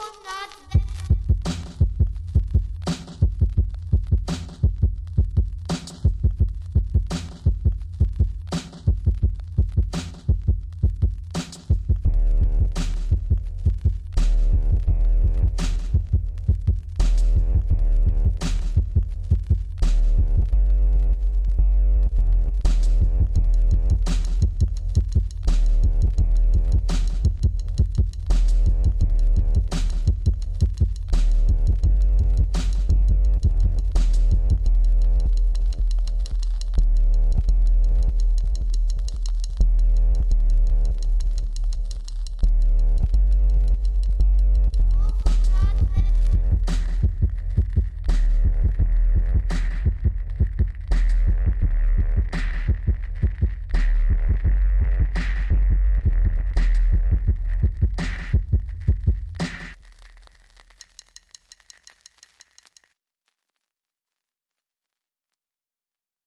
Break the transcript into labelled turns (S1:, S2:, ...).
S1: from God